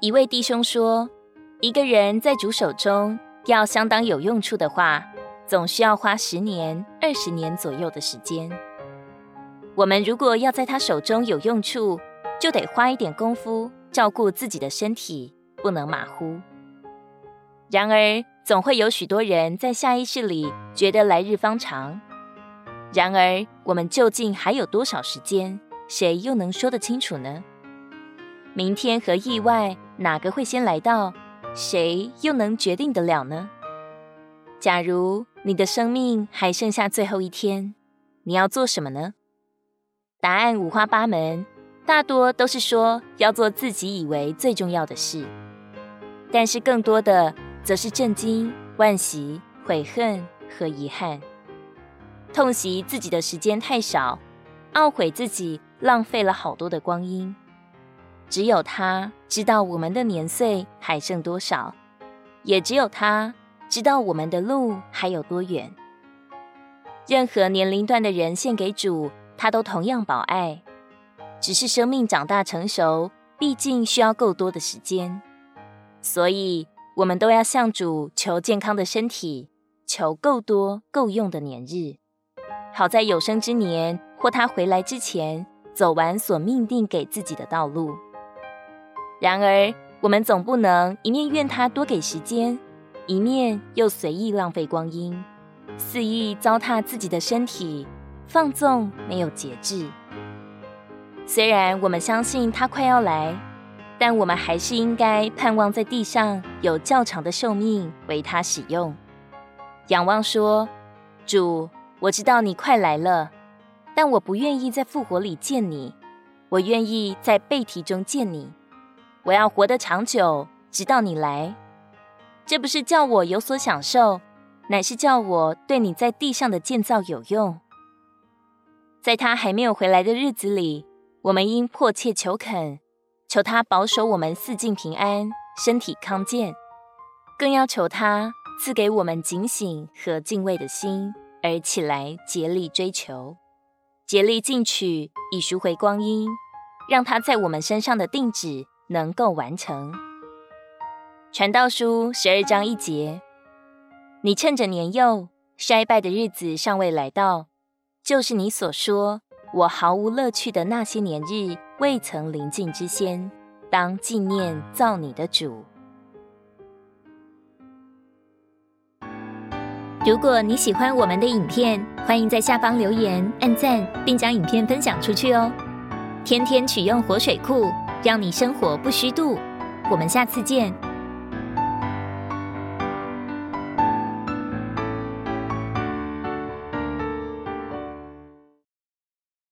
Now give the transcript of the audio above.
一位弟兄说，一个人在主手中要相当有用处的话，总需要花十年、二十年左右的时间。我们如果要在他手中有用处，就得花一点功夫照顾自己的身体，不能马虎。然而，总会有许多人在下意识里觉得来日方长。然而，我们究竟还有多少时间？谁又能说得清楚呢？明天和意外哪个会先来到？谁又能决定得了呢？假如你的生命还剩下最后一天，你要做什么呢？答案五花八门，大多都是说要做自己以为最重要的事，但是更多的则是震惊、惋惜、悔恨和遗憾，痛惜自己的时间太少，懊悔自己浪费了好多的光阴。只有他知道我们的年岁还剩多少，也只有他知道我们的路还有多远。任何年龄段的人献给主，他都同样宝爱。只是生命长大成熟，毕竟需要够多的时间，所以我们都要向主求健康的身体，求够多够用的年日，好在有生之年或他回来之前，走完所命定给自己的道路。然而，我们总不能一面愿他多给时间，一面又随意浪费光阴，肆意糟蹋自己的身体，放纵没有节制。虽然我们相信他快要来，但我们还是应该盼望在地上有较长的寿命为他使用。仰望说：“主，我知道你快来了，但我不愿意在复活里见你，我愿意在背提中见你。”我要活得长久，直到你来。这不是叫我有所享受，乃是叫我对你在地上的建造有用。在他还没有回来的日子里，我们应迫切求恳，求他保守我们四境平安，身体康健，更要求他赐给我们警醒和敬畏的心，而起来竭力追求，竭力进取，以赎回光阴，让他在我们身上的定旨。能够完成。传道书十二章一节，你趁着年幼衰败的日子尚未来到，就是你所说我毫无乐趣的那些年日未曾临近之先，当纪念造你的主。如果你喜欢我们的影片，欢迎在下方留言、按赞，并将影片分享出去哦。天天取用活水库。让你生活不虚度，我们下次见。